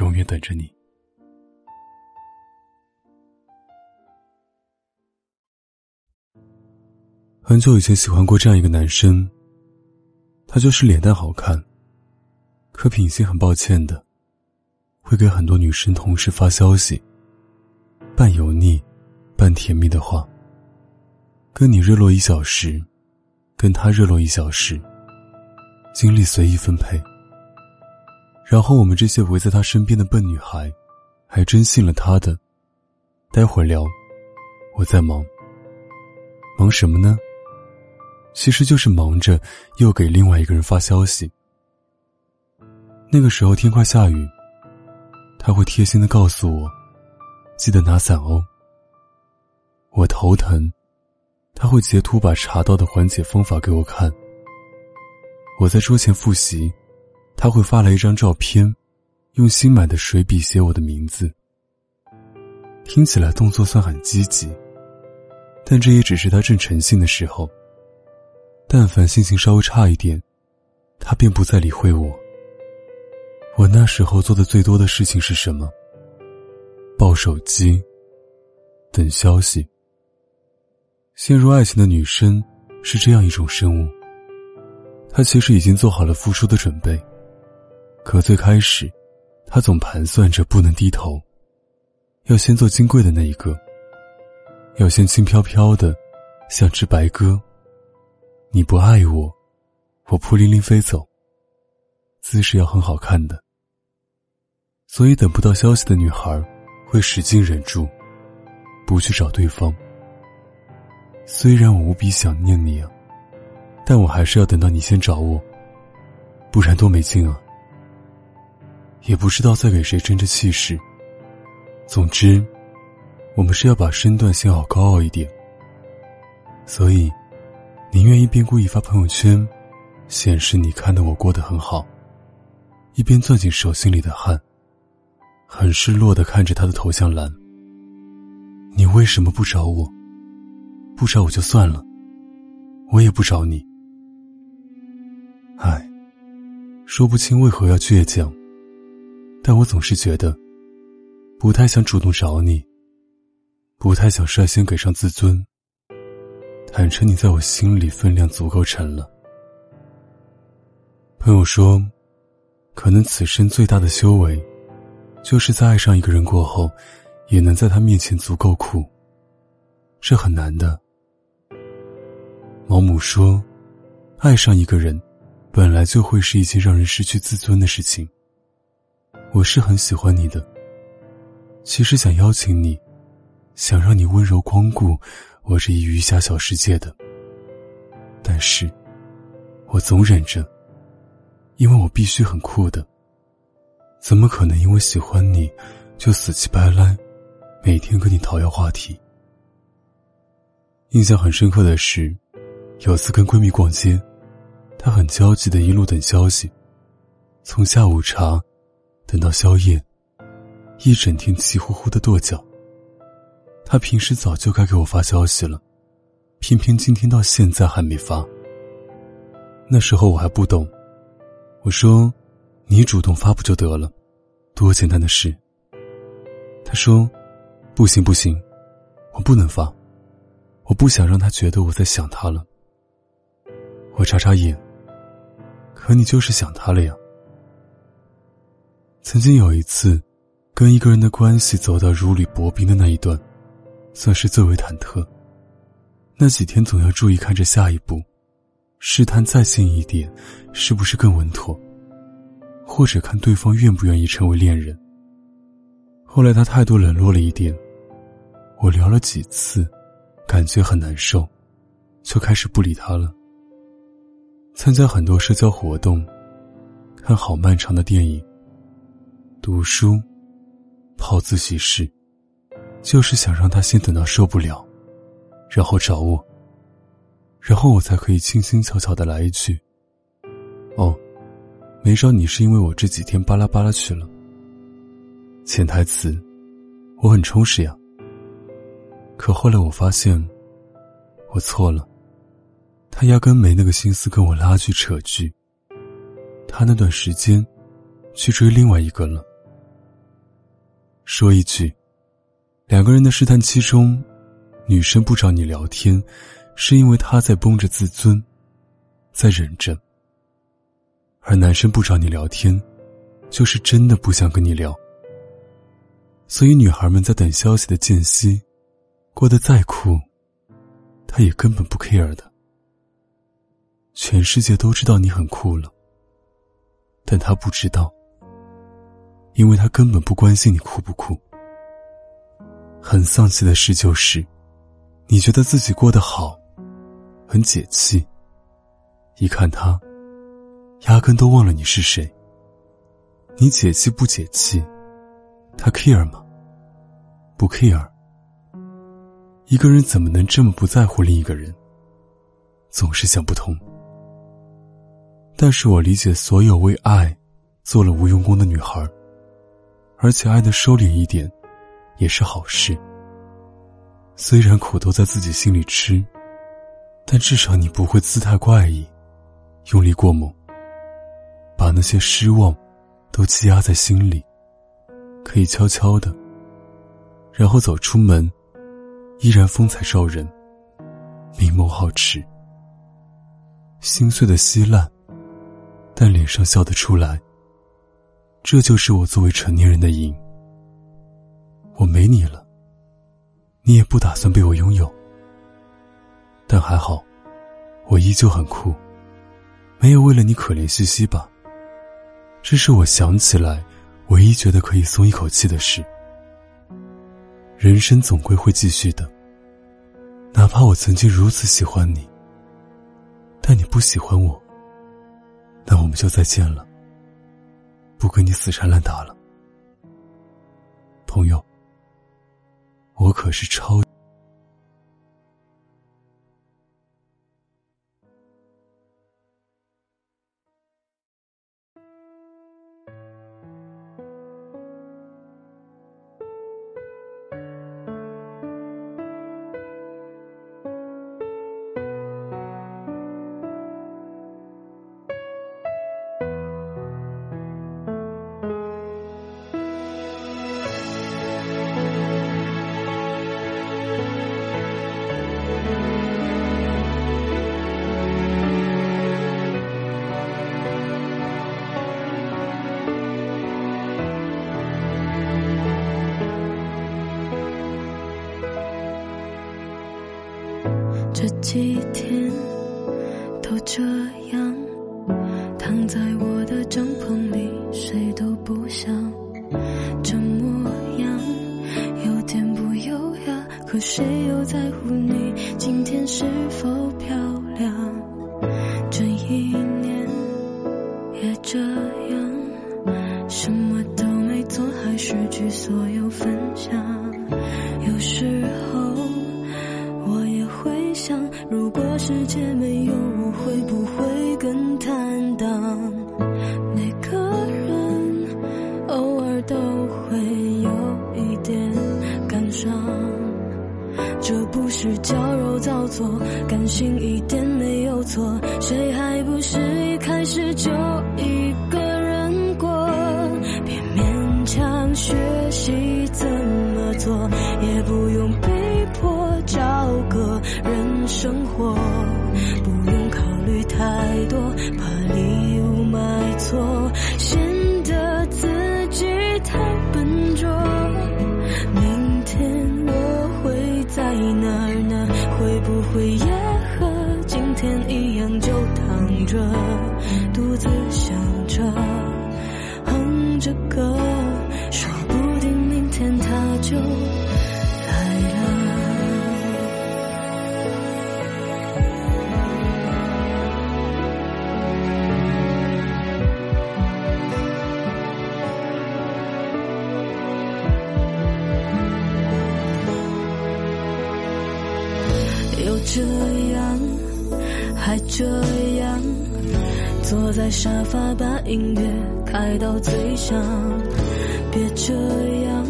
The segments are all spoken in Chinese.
永远等着你。很久以前喜欢过这样一个男生，他就是脸蛋好看，可品性很抱歉的，会给很多女生同时发消息，半油腻，半甜蜜的话，跟你热络一小时，跟他热络一小时，精力随意分配。然后我们这些围在他身边的笨女孩，还真信了他的。待会儿聊，我在忙。忙什么呢？其实就是忙着又给另外一个人发消息。那个时候天快下雨，他会贴心的告诉我，记得拿伞哦。我头疼，他会截图把查到的缓解方法给我看。我在桌前复习。他会发来一张照片，用新买的水笔写我的名字。听起来动作算很积极，但这也只是他正诚信的时候。但凡心情稍微差一点，他便不再理会我。我那时候做的最多的事情是什么？抱手机，等消息。陷入爱情的女生是这样一种生物，她其实已经做好了付出的准备。可最开始，他总盘算着不能低头，要先做金贵的那一个，要先轻飘飘的，像只白鸽。你不爱我，我扑零零飞走。姿势要很好看的，所以等不到消息的女孩会使劲忍住，不去找对方。虽然我无比想念你啊，但我还是要等到你先找我，不然多没劲啊。也不知道在给谁争着气势。总之，我们是要把身段先好高傲一点。所以，宁愿一边故意发朋友圈，显示你看的我过得很好，一边攥紧手心里的汗，很失落的看着他的头像栏。你为什么不找我？不找我就算了，我也不找你。唉，说不清为何要倔强。但我总是觉得，不太想主动找你，不太想率先给上自尊。坦诚你在我心里分量足够沉了。朋友说，可能此生最大的修为，就是在爱上一个人过后，也能在他面前足够酷。这很难的。毛姆说，爱上一个人，本来就会是一件让人失去自尊的事情。我是很喜欢你的，其实想邀请你，想让你温柔光顾我这一余下小世界的。但是，我总忍着，因为我必须很酷的。怎么可能因为喜欢你，就死乞白赖，每天跟你讨要话题？印象很深刻的是，有次跟闺蜜逛街，她很焦急的一路等消息，从下午茶。等到宵夜，一整天气呼呼的跺脚。他平时早就该给我发消息了，偏偏今天到现在还没发。那时候我还不懂，我说：“你主动发不就得了，多简单的事。”他说：“不行不行，我不能发，我不想让他觉得我在想他了。”我眨眨眼，可你就是想他了呀。曾经有一次，跟一个人的关系走到如履薄冰的那一段，算是最为忐忑。那几天总要注意看着下一步，试探再近一点，是不是更稳妥？或者看对方愿不愿意成为恋人。后来他态度冷落了一点，我聊了几次，感觉很难受，就开始不理他了。参加很多社交活动，看好漫长的电影。读书、泡自习室，就是想让他先等到受不了，然后找我。然后我才可以轻轻巧巧的来一句：“哦，没找你是因为我这几天巴拉巴拉去了。”潜台词，我很充实呀。可后来我发现，我错了。他压根没那个心思跟我拉锯扯锯。他那段时间，去追另外一个了。说一句，两个人的试探期中，女生不找你聊天。是因为她在绷着自尊，在忍着，而男生不找你聊天，就是真的不想跟你聊。所以女孩们在等消息的间隙，过得再苦，他也根本不 care 的。全世界都知道你很酷了，但他不知道，因为他根本不关心你哭不哭。很丧气的事就是，你觉得自己过得好。很解气。一看他，压根都忘了你是谁。你解气不解气？他 care 吗？不 care。一个人怎么能这么不在乎另一个人？总是想不通。但是我理解所有为爱做了无用功的女孩，而且爱的收敛一点，也是好事。虽然苦都在自己心里吃。但至少你不会姿态怪异，用力过猛，把那些失望都积压在心里，可以悄悄的，然后走出门，依然风采照人，明眸皓齿，心碎的稀烂，但脸上笑得出来。这就是我作为成年人的瘾。我没你了，你也不打算被我拥有。但还好，我依旧很酷，没有为了你可怜兮兮吧。这是我想起来唯一觉得可以松一口气的事。人生总归会继续的，哪怕我曾经如此喜欢你，但你不喜欢我，那我们就再见了，不跟你死缠烂打了，朋友。我可是超。天都这样，躺在我的帐篷里，谁都不想。这模样有点不优雅，可谁又在乎你今天是否漂亮？这一年也这样，什么都没做，还失去所有分享。世界没有我，会不会更坦荡？每个人偶尔都会有一点感伤，这不是矫揉造作，感性一点没有错。谁还不是一开始就会也和今天一样，就躺着，坐在沙发把音乐开到最响。别这样，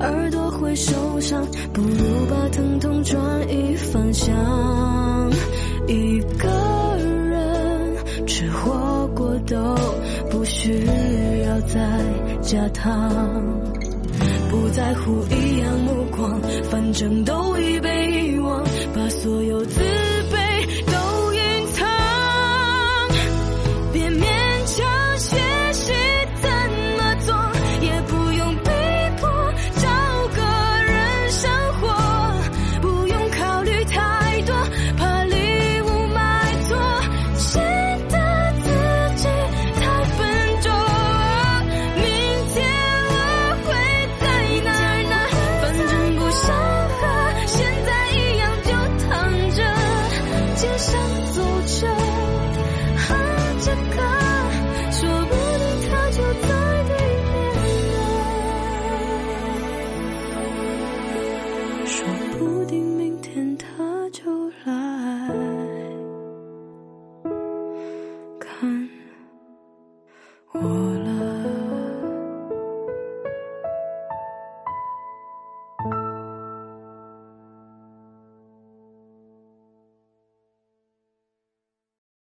耳朵会受伤，不如把疼痛转移方向。一个人吃火锅都不需要再加糖。不在乎异样目光，反正都已被遗忘，把所有自说不定。